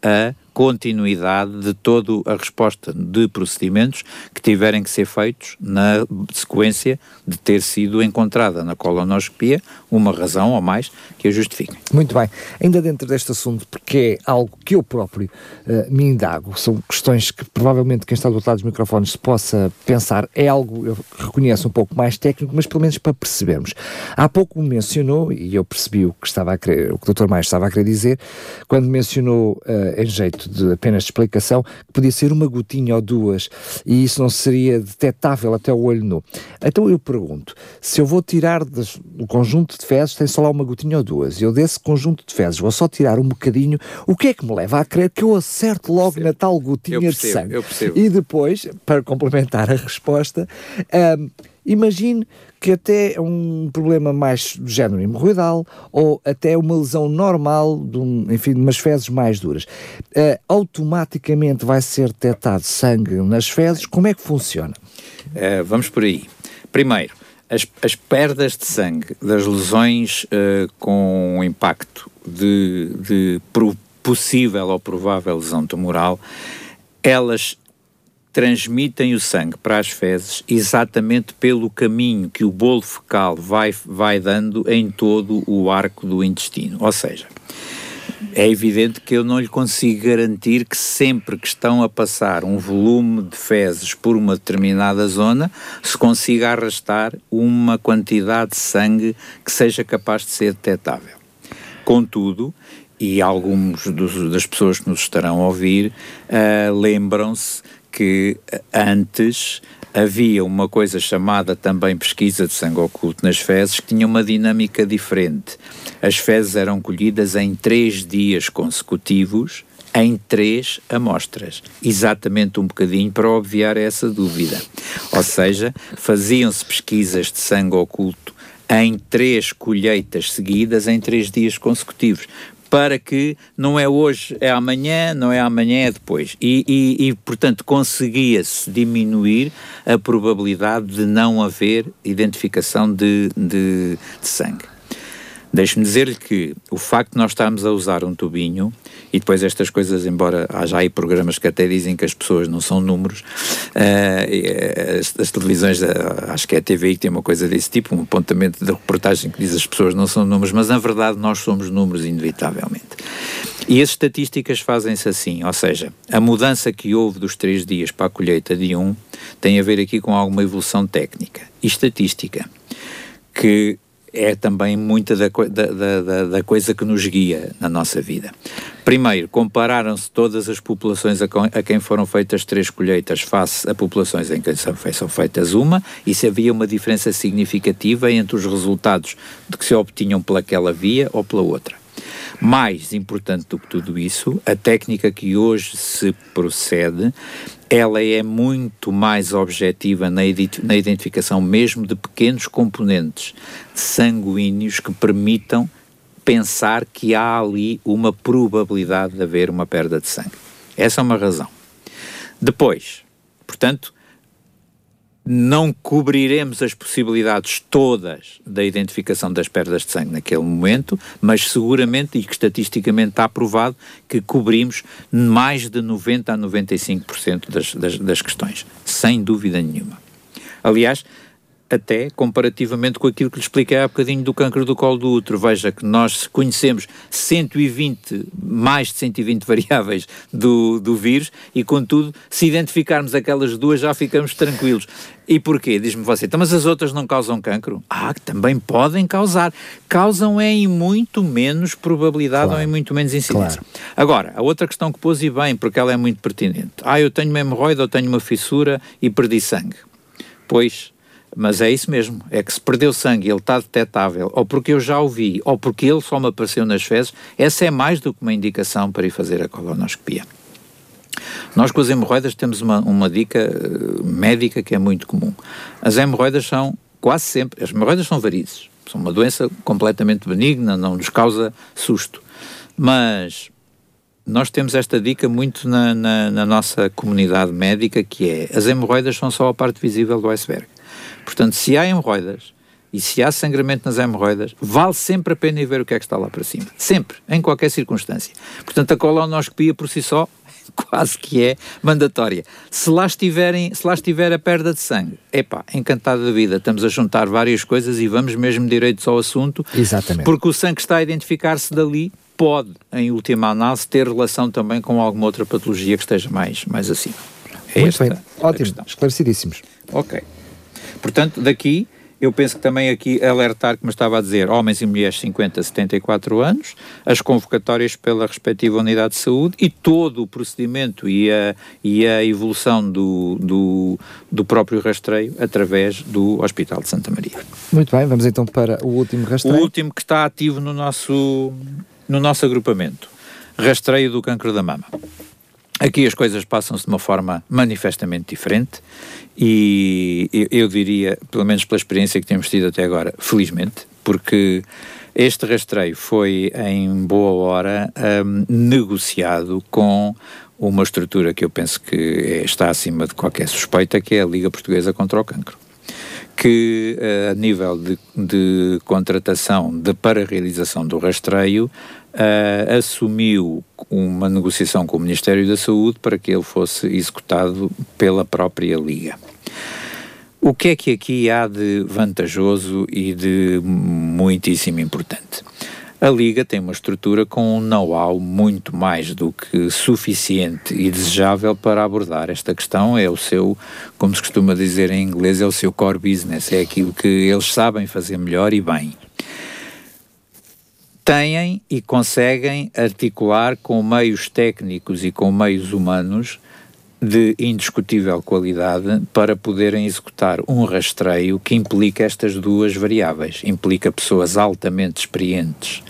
a continuidade de toda a resposta de procedimentos que tiverem que ser feitos na sequência de ter sido encontrada na colonoscopia uma razão ou mais que a justifiquem. Muito bem. Ainda dentro deste assunto, porque é algo que eu próprio uh, me indago, são questões que provavelmente quem está do outro lado dos microfones possa pensar, é algo, eu reconheço, um pouco mais técnico, mas pelo menos para percebermos. Há pouco mencionou, e eu percebi o que estava a querer, o que o Dr. Mais estava a querer dizer, quando mencionou uh, em jeito de apenas de explicação, que podia ser uma gotinha ou duas e isso não seria detectável até o olho nu. Então eu pergunto, se eu vou tirar do conjunto de fezes, tem só lá uma gotinha ou duas, e eu desse conjunto de fezes vou só tirar um bocadinho, o que é que me leva a crer que eu acerto logo percebo. na tal gotinha percebo, de sangue? Eu percebo. E depois, para complementar a resposta, um, imagine que até é um problema mais do género hemorroidal ou até uma lesão normal, de um, enfim, de umas fezes mais duras, uh, automaticamente vai ser detectado sangue nas fezes? Como é que funciona? Uh, vamos por aí. Primeiro, as, as, perdas de sangue das lesões uh, com impacto de, de possível ou provável lesão tumoral, elas transmitem o sangue para as fezes exatamente pelo caminho que o bolo fecal vai, vai dando em todo o arco do intestino. Ou seja, é evidente que eu não lhe consigo garantir que sempre que estão a passar um volume de fezes por uma determinada zona, se consiga arrastar uma quantidade de sangue que seja capaz de ser detectável. Contudo, e alguns dos, das pessoas que nos estarão a ouvir uh, lembram-se que antes havia uma coisa chamada também pesquisa de sangue oculto nas fezes que tinha uma dinâmica diferente. As fezes eram colhidas em três dias consecutivos em três amostras, exatamente um bocadinho para obviar essa dúvida. Ou seja, faziam-se pesquisas de sangue oculto em três colheitas seguidas em três dias consecutivos para que não é hoje, é amanhã, não é amanhã, é depois. E, e, e portanto, conseguia-se diminuir a probabilidade de não haver identificação de, de, de sangue. Deixe-me dizer-lhe que o facto de nós estarmos a usar um tubinho e depois estas coisas, embora haja aí programas que até dizem que as pessoas não são números, uh, as, as, televisões, uh, acho que é a TVI que tem uma coisa desse tipo, um apontamento de reportagem que diz as pessoas não são números, mas na verdade nós somos números inevitavelmente. E as estatísticas fazem-se assim, ou seja, a mudança que houve dos três dias para a colheita de um tem a ver aqui com alguma evolução técnica e estatística, que é também muita da, da, da, da, coisa que nos guia na nossa vida. Primeiro, compararam-se todas as populações a, quem foram feitas três colheitas face a populações em que são feitas uma, e se havia uma diferença significativa entre os resultados de que se obtinham pelaquela via ou pela outra. Mais importante do que tudo isso, a técnica que hoje se procede ela é muito mais objetiva na, na identificação mesmo de pequenos componentes sanguíneos que permitam pensar que há ali uma probabilidade de haver uma perda de sangue. Essa é uma razão. Depois, portanto, não cobriremos as possibilidades todas da identificação das perdas de sangue naquele momento, mas seguramente, e que estatisticamente está provado, que cobrimos mais de 90% a 95% das, das, das questões, sem dúvida nenhuma. Aliás, até comparativamente com aquilo que lhe expliquei há bocadinho do câncer do colo do útero. Veja que nós conhecemos 120, mais de 120 variáveis do, do vírus e, contudo, se identificarmos aquelas duas já ficamos tranquilos. E porquê? Diz-me você, então, mas as outras não causam cancro? Ah, também podem causar. Causam é em muito menos probabilidade claro. ou em muito menos incidência. Claro. Agora, a outra questão que pôs e bem, porque ela é muito pertinente. Ah, eu tenho uma hemorroida ou tenho uma fissura e perdi sangue. Pois, mas é isso mesmo, é que se perdeu sangue ele está detetável, ou porque eu já o vi, ou porque ele só me apareceu nas fezes, essa é mais do que uma indicação para ir fazer a colonoscopia. Nós com as hemorroidas temos uma, uma dica uh, médica que é muito comum. As hemorroidas são quase sempre, as hemorroidas são varizes, são uma doença completamente benigna, não nos causa susto. Mas nós temos esta dica muito na, na, na nossa comunidade médica, que é, as hemorroidas são só a parte visível do iceberg. Portanto, se há hemorroidas e se há sangramento nas hemorroidas, vale sempre a pena ir ver o que é que está lá para cima. Sempre, em qualquer circunstância. Portanto, a colonoscopia por si só quase que é mandatória. Se lá, estiverem, se lá estiver a perda de sangue, epá, encantado da vida, estamos a juntar várias coisas e vamos mesmo direitos ao assunto. Exatamente. Porque o sangue está a identificar-se dali pode, em última análise, ter relação também com alguma outra patologia que esteja mais, mais acima. É Muito bem, ótimo, esclarecidíssimos. Ok. Portanto, daqui eu penso que também aqui alertar, como estava a dizer, homens e mulheres 50 a 74 anos, as convocatórias pela respectiva unidade de saúde e todo o procedimento e a, e a evolução do, do, do próprio rastreio através do Hospital de Santa Maria. Muito bem, vamos então para o último rastreio. O último que está ativo no nosso, no nosso agrupamento. Rastreio do cancro da mama. Aqui as coisas passam-se de uma forma manifestamente diferente e eu, diria, pelo menos pela experiência que temos tido até agora, felizmente, porque este rastreio foi em boa hora um, negociado com uma estrutura que eu penso que é, está acima de qualquer suspeita, que é a Liga Portuguesa contra o Cancro que uh, a nível de, de, contratação de, para a realização do rastreio uh, assumiu uma negociação com o Ministério da Saúde para que ele fosse executado pela própria Liga. O que é que aqui há de vantajoso e de muitíssimo importante? A Liga tem uma estrutura com um know-how muito mais do que suficiente e desejável para abordar esta questão. É o seu, como se costuma dizer em inglês, é o seu core business, é aquilo que eles sabem fazer melhor e bem. Têm e conseguem articular com meios técnicos e com meios humanos de indiscutível qualidade para poderem executar um rastreio que implica estas duas variáveis. Implica pessoas altamente experientes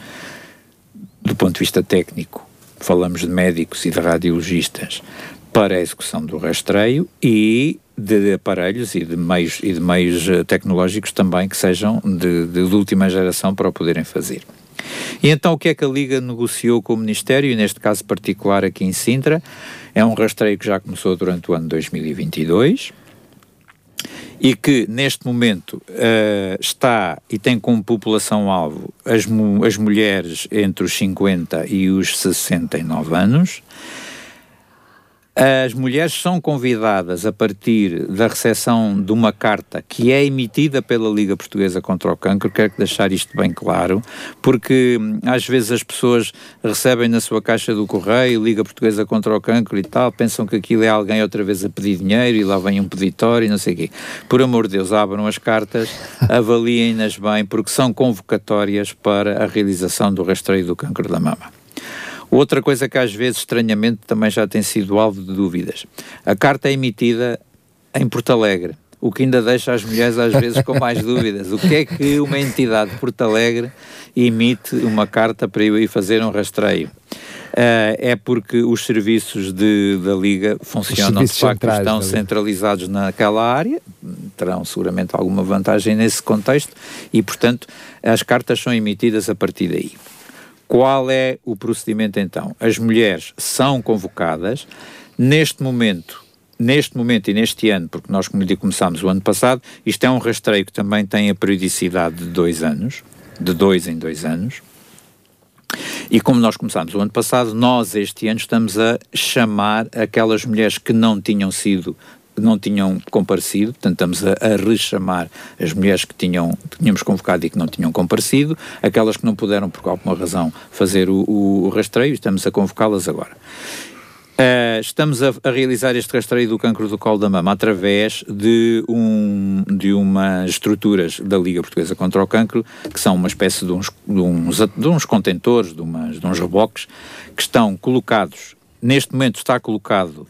do ponto de vista técnico, falamos de médicos e de radiologistas, para a execução do rastreio e de aparelhos e de meios, e de meios eh, tecnológicos também que sejam de, de, de última geração para o poderem fazer. E então o que é que a Liga negociou com o Ministério, e neste caso particular aqui em Sintra? É um rastreio que já começou durante o ano 2022 e que neste momento uh, está e tem como população-alvo as, as mulheres entre os 50 e os 69 anos. As mulheres são convidadas a partir da recepção de uma carta que é emitida pela Liga Portuguesa contra o Cancro, quero deixar isto bem claro, porque hum, às vezes as pessoas recebem na sua caixa do correio Liga Portuguesa contra o Cancro e tal, pensam que aquilo é alguém outra vez a pedir dinheiro e lá vem um peditório e não sei o quê. Por amor de Deus, abram as cartas, avaliem-nas bem, porque são convocatórias para a realização do rastreio do cancro da mama. Outra coisa que às vezes, estranhamente, também já tem sido alvo de dúvidas. A carta é emitida em Porto Alegre, o que ainda deixa as mulheres às vezes com mais dúvidas. O que é que uma entidade de Porto Alegre emite uma carta para eu ir fazer um rastreio? Uh, é porque os serviços de, da Liga funcionam de facto, estão centralizados naquela área, terão seguramente alguma vantagem nesse contexto e, portanto, as cartas são emitidas a partir daí. Qual é o procedimento então? As mulheres são convocadas, neste momento, neste momento e neste ano, porque nós, como lhe digo, começámos o ano passado, isto é um rastreio que também tem a periodicidade de dois anos, de dois em dois anos, e como nós começámos o ano passado, nós este ano estamos a chamar aquelas mulheres que não tinham sido não tinham comparecido, portanto estamos a, a rechamar as mulheres que, tinham, tínhamos convocado e que não tinham comparecido, aquelas que não puderam por alguma razão fazer o, o, o rastreio, estamos a convocá-las agora. Uh, estamos a, a, realizar este rastreio do cancro do colo da mama através de, um, de umas estruturas da Liga Portuguesa contra o Cancro, que são uma espécie de uns, de uns, de uns contentores, de, umas, de uns reboques, que estão colocados, neste momento está colocado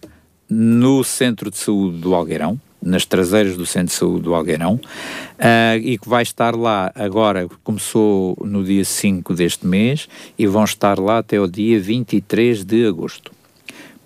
no Centro de Saúde do Algueirão, nas traseiras do Centro de Saúde do Algueirão, uh, e que vai estar lá agora, começou no dia 5 deste mês, e vão estar lá até o dia 23 de agosto.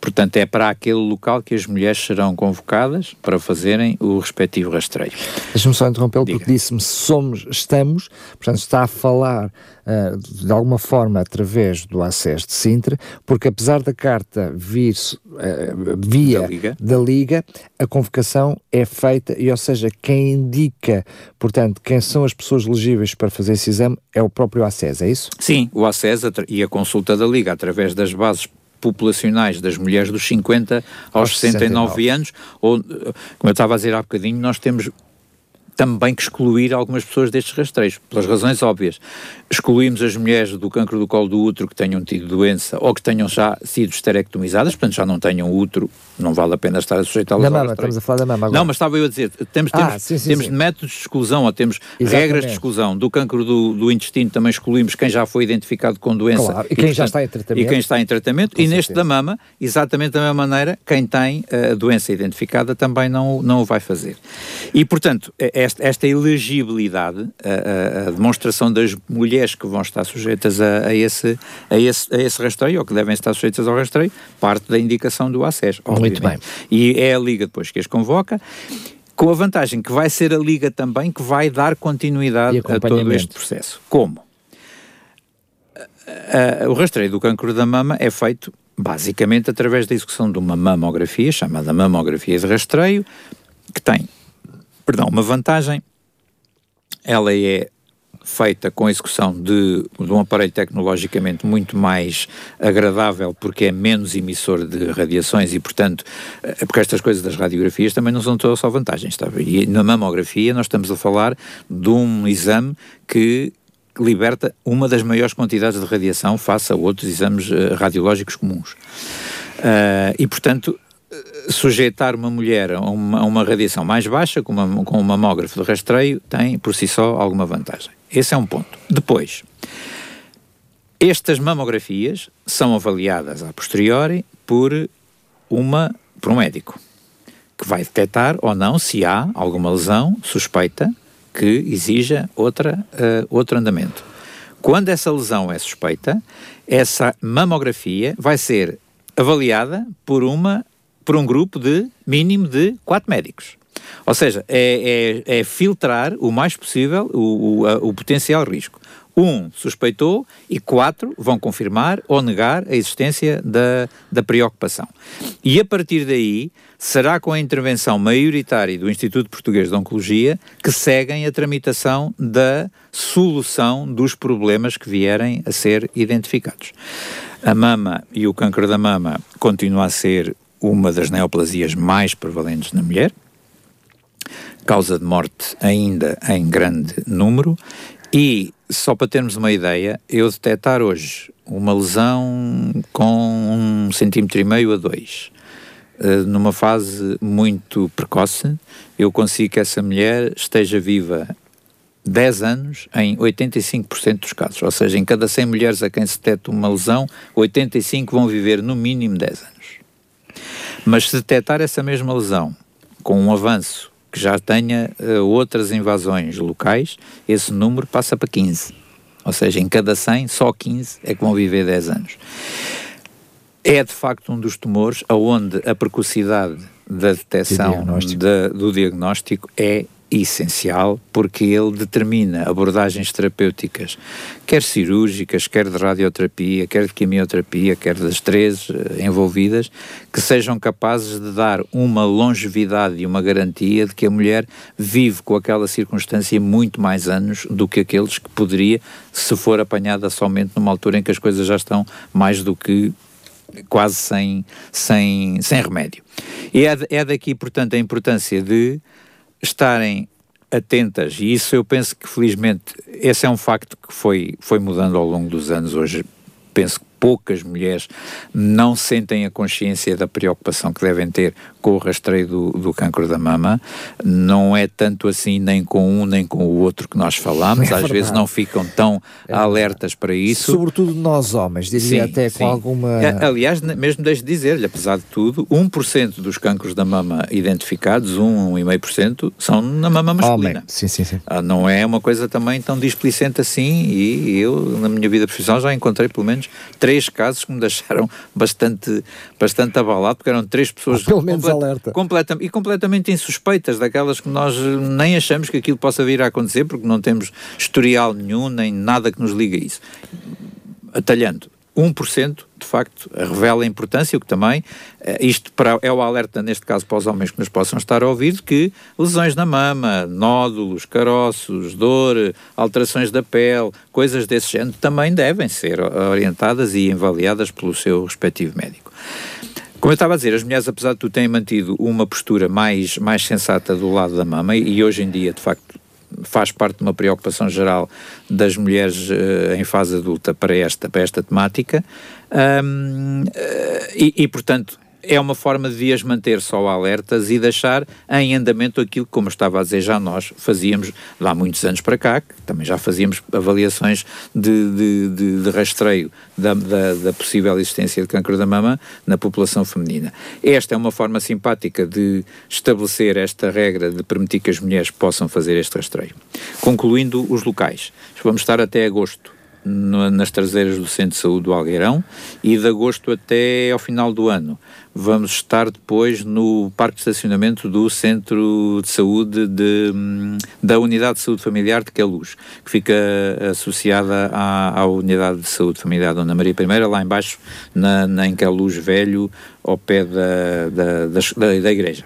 Portanto, é para aquele local que as mulheres serão convocadas para fazerem o respectivo rastreio. Deixa-me só interrompê-lo porque disse-me somos, estamos, portanto está a falar uh, de alguma forma através do acesso de Sintra, porque apesar da carta vir uh, via da Liga. da Liga, a convocação é feita e, ou seja, quem indica, portanto, quem são as pessoas elegíveis para fazer esse exame é o próprio ACES, é isso? Sim, o ACES e a consulta da Liga através das bases populacionais das mulheres dos 50 aos, aos 69, 69 anos, ou, como eu estava a dizer há bocadinho, nós temos também que excluir algumas pessoas destes rastreios, pelas razões óbvias. Excluímos as mulheres do cancro do colo do útero que tenham tido doença ou que tenham já sido esterectomizadas, portanto já não tenham útero, não vale a pena estar a mama, estamos a falar da mama agora. Não, mas estava eu a dizer, temos, ah, temos, sim, sim, temos sim. métodos de exclusão, ou temos Exatamente. regras de exclusão. Do cancro do, do, intestino também excluímos quem já foi identificado com doença. Claro. E, e quem portanto, já está em tratamento. E quem está em tratamento. Com e certeza. neste da mama, exatamente da mesma maneira, quem tem a doença identificada também não, não o vai fazer. E, portanto, esta, esta elegibilidade, a, a, a, demonstração das mulheres que vão estar sujeitas a, a, esse, a, esse, a esse rastreio, ou que devem estar sujeitas ao rastreio, parte da indicação do ACES. Muito bem. E é a Liga depois que as convoca com a vantagem que vai ser a Liga também que vai dar continuidade a todo este processo. Como? o rastreio do cancro da mama é feito basicamente através da execução de uma mamografia, chamada mamografia de rastreio, que tem, perdão, uma vantagem ela é feita com a execução de, de, um aparelho tecnologicamente muito mais agradável porque é menos emissor de radiações e, portanto, eh, porque estas coisas das radiografias também não são todas só vantagens, E na mamografia nós estamos a falar de um exame que liberta uma das maiores quantidades de radiação face a outros exames uh, radiológicos comuns. Uh, e, portanto, sujeitar uma mulher a uma, a uma radiação mais baixa, com, uma, com um mamógrafo de rastreio, tem por si só alguma vantagem. Esse é um ponto. Depois, estas mamografias são avaliadas a posteriori por, uma, por um médico, que vai detectar ou não se há alguma lesão suspeita que exija outra, uh, outro andamento. Quando essa lesão é suspeita, essa mamografia vai ser avaliada por uma por um grupo de mínimo de quatro médicos. Ou seja, é, é, é filtrar o mais possível o, o, a, o potencial risco. Um suspeitou e quatro vão confirmar ou negar a existência da, da preocupação. E a partir daí, será com a intervenção maioritária do Instituto Português de Oncologia que seguem a tramitação da solução dos problemas que vierem a ser identificados. A mama e o câncer da mama continua a ser uma das neoplasias mais prevalentes na mulher, causa de morte ainda em grande número, e só para termos uma ideia, eu detectar hoje uma lesão com um centímetro e meio a dois, eh, numa fase muito precoce, eu consigo que essa mulher esteja viva 10 anos em 85% dos casos. Ou seja, em cada 100 mulheres a quem se detecta uma lesão, 85 vão viver no mínimo 10 anos. Mas se detectar essa mesma lesão com um avanço que já tenha uh, outras invasões locais, esse número passa para 15. Ou seja, em cada 100, só 15 é que vão viver 10 anos. É de facto um dos tumores onde a precocidade da detecção diagnóstico. Da, do diagnóstico é essencial porque ele determina abordagens terapêuticas, quer cirúrgicas, quer de radioterapia, quer de quimioterapia, quer das três eh, envolvidas, que sejam capazes de dar uma longevidade e uma garantia de que a mulher vive com aquela circunstância muito mais anos do que aqueles que poderia se for apanhada somente numa altura em que as coisas já estão mais do que quase sem, sem, sem remédio. E é, é daqui, portanto, a importância de estarem atentas, e isso eu penso que felizmente esse é um facto que foi, foi mudando ao longo dos anos. Hoje penso que poucas mulheres não sentem a consciência da preocupação que devem ter com o rastreio do, do cancro da mama. Não é tanto assim nem com um nem com o outro que nós falamos. É Às vezes não ficam tão é alertas para isso. Sobretudo nós homens, diria sim, até sim. com alguma... Aliás, mesmo deixe de dizer-lhe, apesar de tudo, 1% dos cancros da mama identificados, 1, 1,5%, são na mama masculina. Homem. Sim, sim, sim. Ah, não é uma coisa também tão displicente assim e eu, na minha vida profissional, já encontrei pelo menos três três casos que me deixaram bastante, bastante abalado, porque eram três pessoas pelo menos alerta. E completamente insuspeitas, daquelas que nós nem achamos que aquilo possa vir a acontecer, porque não temos historial nenhum, nem nada que nos liga a isso. Atalhando, 1% de facto revela a importância, o que também, eh, isto para, é o alerta neste caso para os homens que nos possam estar a ouvir, que lesões na mama, nódulos, caroços, dor, alterações da pele, coisas desse género também devem ser orientadas e avaliadas pelo seu respectivo médico. Como eu estava a dizer, as mulheres, apesar de tudo, têm mantido uma postura mais, mais sensata do lado da mama e hoje em dia, de facto, faz parte de uma preocupação geral das mulheres uh, em fase adulta para esta, para esta temática. Um, eh, e, e, portanto, é uma forma de as manter só alertas e deixar em andamento aquilo, como estava a dizer já nós, fazíamos há muitos anos para cá, que também já fazíamos avaliações de, de, de, de rastreio da, da, da, possível existência de câncer da mama na população feminina. Esta é uma forma simpática de estabelecer esta regra de permitir que as mulheres possam fazer este rastreio. Concluindo os locais, vamos estar até agosto nas traseiras do Centro de Saúde do Algueirão e de agosto até ao final do ano vamos estar depois no parque de estacionamento do Centro de Saúde de, hum, da Unidade de Saúde Familiar de Queluz, que fica associada à, à Unidade de Saúde Familiar Dona Maria I, lá embaixo, na, na, em Queluz Velho, ao pé da, da, da, da igreja.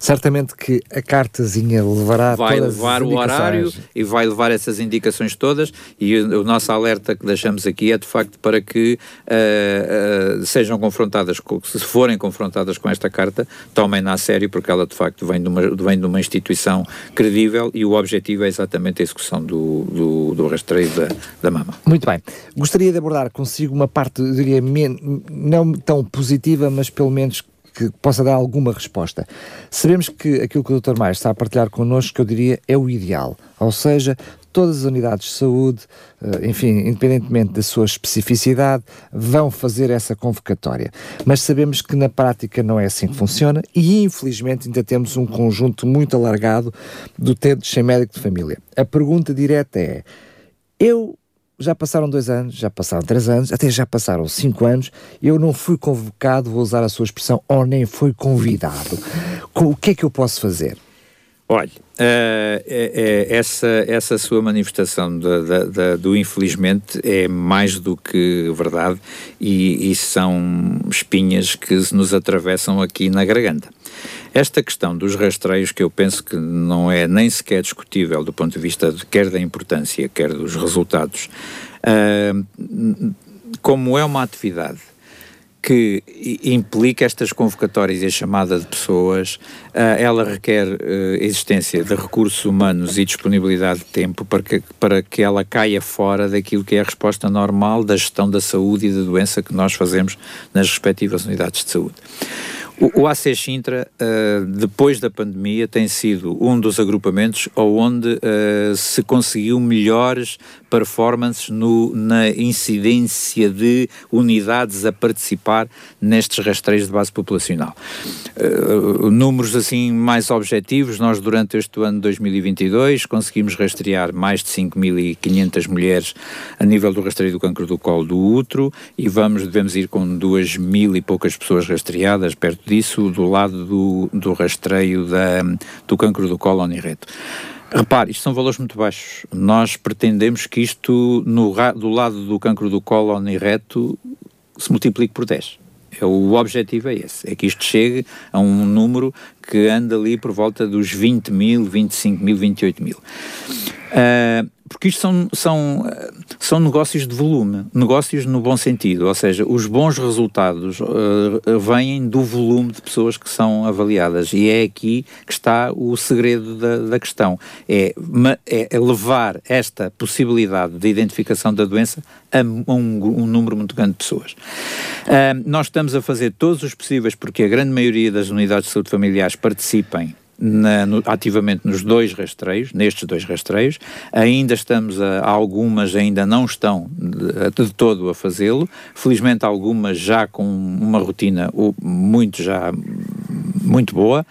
Certamente que a cartazinha levará vai levar o horário e vai levar essas indicações todas e o, o, nosso alerta que deixamos aqui é de facto para que uh, uh, sejam confrontadas, com, se forem confrontadas com esta carta, tomem-na a sério porque ela de facto vem de uma, vem de uma instituição credível e o objetivo é exatamente a execução do, do, do rastreio da, da mama. Muito bem. Gostaria de abordar consigo uma parte, diria, não tão positiva, mas pelo menos que possa dar alguma resposta. Sabemos que aquilo que o Dr. Mais está a partilhar connosco, que eu diria, é o ideal. Ou seja, todas as unidades de saúde, eh, enfim, independentemente da sua especificidade, vão fazer essa convocatória. Mas sabemos que na prática não é assim que funciona e, infelizmente, ainda temos um conjunto muito alargado do utentes sem médico de família. A pergunta direta é: eu já passaram dois anos, já passaram três anos, até já passaram cinco anos, eu não fui convocado, vou usar a sua expressão, ou nem fui convidado. O que é que eu posso fazer? Olha, uh, é, é, essa, essa sua manifestação do infelizmente é mais do que verdade e, e são espinhas que nos atravessam aqui na garganta. Esta questão dos rastreios, que eu penso que não é nem sequer discutível do ponto de vista de, quer da importância, quer dos resultados, uh, como é uma atividade que implica estas convocatórias e a chamada de pessoas, uh, ela requer uh, existência de recursos humanos e disponibilidade de tempo para que, para que ela caia fora daquilo que é a resposta normal da gestão da saúde e da doença que nós fazemos nas respectivas unidades de saúde. O, AC Sintra, uh, depois da pandemia, tem sido um dos agrupamentos onde uh, se conseguiu melhores performances no, na incidência de unidades a participar nestes rastreios de base populacional. Uh, números assim mais objetivos, nós durante este ano de 2022 conseguimos rastrear mais de 5.500 mulheres a nível do rastreio do cancro do colo do útero e vamos, devemos ir com duas mil e poucas pessoas rastreadas, perto disso do lado do, do rastreio da, do cancro do cólon e reto. Repare, isto são valores muito baixos. Nós pretendemos que isto, no, do lado do cancro do cólon e reto, se multiplique por 10. É, o objetivo é esse, é que isto chegue a um número que anda ali por volta dos 20 mil, 25 mil, 28 mil. Uh, porque isto são, são, são negócios de volume, negócios no bom sentido, ou seja, os bons resultados uh, vêm do volume de pessoas que são avaliadas e é aqui que está o segredo da, da questão, é, é, levar esta possibilidade de identificação da doença a um, um número muito grande de pessoas. Uh, nós estamos a fazer todos os possíveis porque a grande maioria das unidades de saúde familiares participem na, no, ativamente nos dois rastreios, nestes dois rastreios. Ainda estamos a, algumas ainda não estão de, de todo a fazê-lo. Felizmente algumas já com uma rotina muito já muito boa.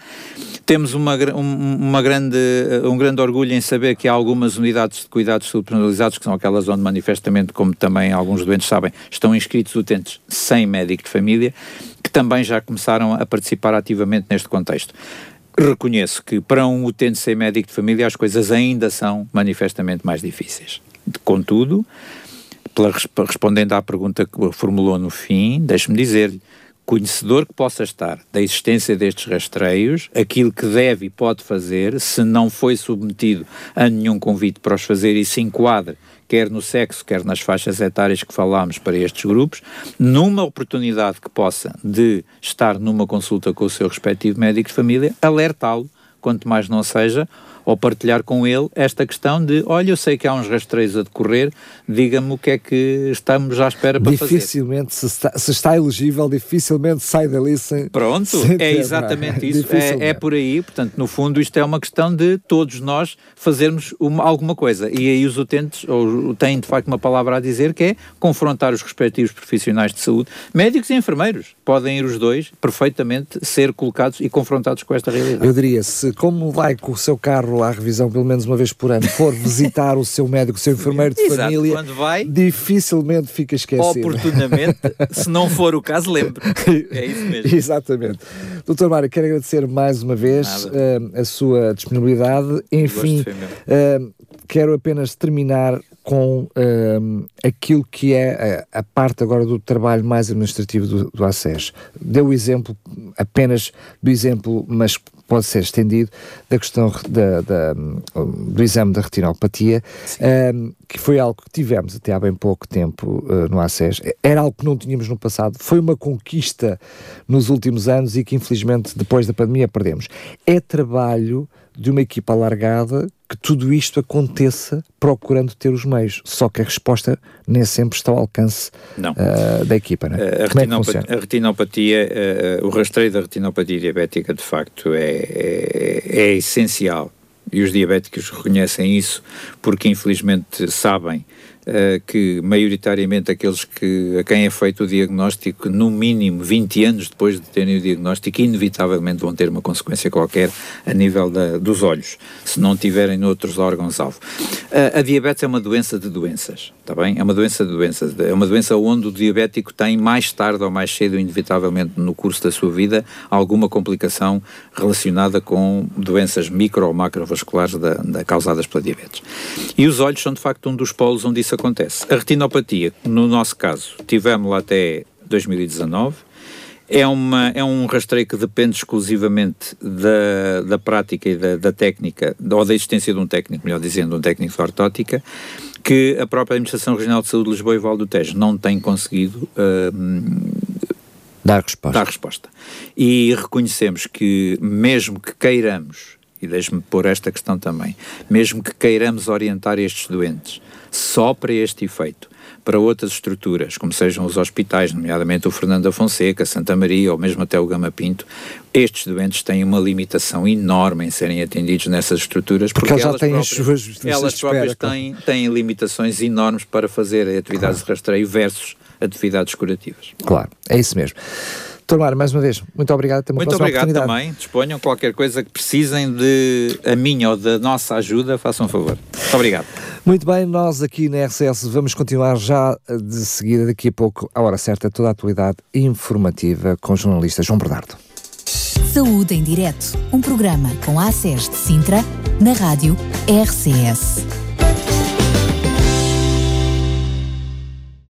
Temos uma, uma grande, um grande orgulho em saber que há algumas unidades de cuidados subpersonalizados, que são aquelas onde manifestamente, como também alguns doentes sabem, estão inscritos utentes sem médico de família, que também já começaram a participar ativamente neste contexto. Reconheço que para um utente sem médico de família as coisas ainda são manifestamente mais difíceis. Contudo, pela, respondendo à pergunta que formulou no fim, deixe-me dizer-lhe, conhecedor que possa estar da existência destes rastreios, aquilo que deve e pode fazer, se não foi submetido a nenhum convite para os fazer e se enquadre quer no sexo, quer nas faixas etárias que falámos para estes grupos, numa oportunidade que possa de estar numa consulta com o seu respectivo médico de família, alertá-lo, quanto mais não seja, ou partilhar com ele esta questão de, olha, eu sei que há uns rastreios a decorrer, diga-me o que é que estamos à espera para dificilmente fazer. Se está, se está elegível, dificilmente sai dali sem... Pronto, sem é exatamente isso, é, é, por aí, portanto, no fundo isto é uma questão de todos nós fazermos uma, alguma coisa, e aí os utentes ou, têm de facto uma palavra a dizer que é confrontar os respectivos profissionais de saúde, médicos e enfermeiros, podem ir os dois perfeitamente ser colocados e confrontados com esta realidade. Eu diria, se como vai com o seu carro à revisão pelo menos uma vez por ano, for visitar o seu médico, o seu enfermeiro de Exato, família, quando vai, dificilmente fica esquecido. Oportunamente, se não for o caso, lembre. É isso mesmo. Exatamente. Doutor Mário, quero agradecer mais uma vez uh, a sua disponibilidade. Enfim, uh, quero apenas terminar com uh, aquilo que é a, a, parte agora do trabalho mais administrativo do, do ACES. Deu o exemplo, apenas do exemplo, mas pode ser estendido, da questão da, da, do exame da retinopatia, um, que foi algo que tivemos até há bem pouco tempo uh, no ACES. Era algo que não tínhamos no passado, foi uma conquista nos últimos anos e que infelizmente depois da pandemia perdemos. É trabalho de uma equipa alargada que tudo isto aconteça procurando ter os meios. Só que a resposta nem sempre está ao alcance uh, da equipa. Não é? a, retinopatia, é a retinopatia uh, o rastreio da retinopatia diabética, de facto, é, é, é essencial. E os diabéticos reconhecem isso porque, infelizmente, sabem que maioritariamente aqueles que, a quem é feito o diagnóstico, no mínimo 20 anos depois de terem o diagnóstico, inevitavelmente vão ter uma consequência qualquer a nível da, dos olhos, se não tiverem noutros órgãos-alvo. Uh, a diabetes é uma doença de doenças, está bem? É uma doença de doenças, é uma doença onde o diabético tem mais tarde ou mais cedo, inevitavelmente no curso da sua vida, alguma complicação relacionada com doenças micro ou macrovasculares da, da, causadas pela diabetes. E os olhos são de facto um dos polos onde isso acontece. A retinopatia, no nosso caso, tivemos lá até 2019, é, uma, é um rastreio que depende exclusivamente da, da prática e da, da técnica, ou da existência de um técnico, melhor dizendo, um técnico de ortótica, que a própria Administração Regional de Saúde de Lisboa e Val do Tejo não tem conseguido uh, dar resposta. Dar resposta. E reconhecemos que, mesmo que queiramos e deixe-me pôr esta questão também, mesmo que queiramos orientar estes doentes só para este efeito, para outras estruturas, como sejam os hospitais, nomeadamente o Fernando da Fonseca, Santa Maria ou mesmo até o Gama Pinto, estes doentes têm uma limitação enorme em serem atendidos nessas estruturas porque, porque elas próprias, as suas elas próprias espera, têm, têm limitações enormes para fazer atividades claro. de rastreio versus atividades curativas. Claro, é isso mesmo. Doutor Mário, mais uma vez, muito obrigado. Até uma muito obrigado também. Disponham qualquer coisa que precisem de a minha ou da nossa ajuda, façam um favor. Muito obrigado. Muito bem, nós aqui na RCS vamos continuar já de seguida, daqui a pouco, à hora certa, toda a atualidade informativa com o jornalista João Bernardo. Saúde em Direto, um programa com a ACES de Sintra, na rádio RCS.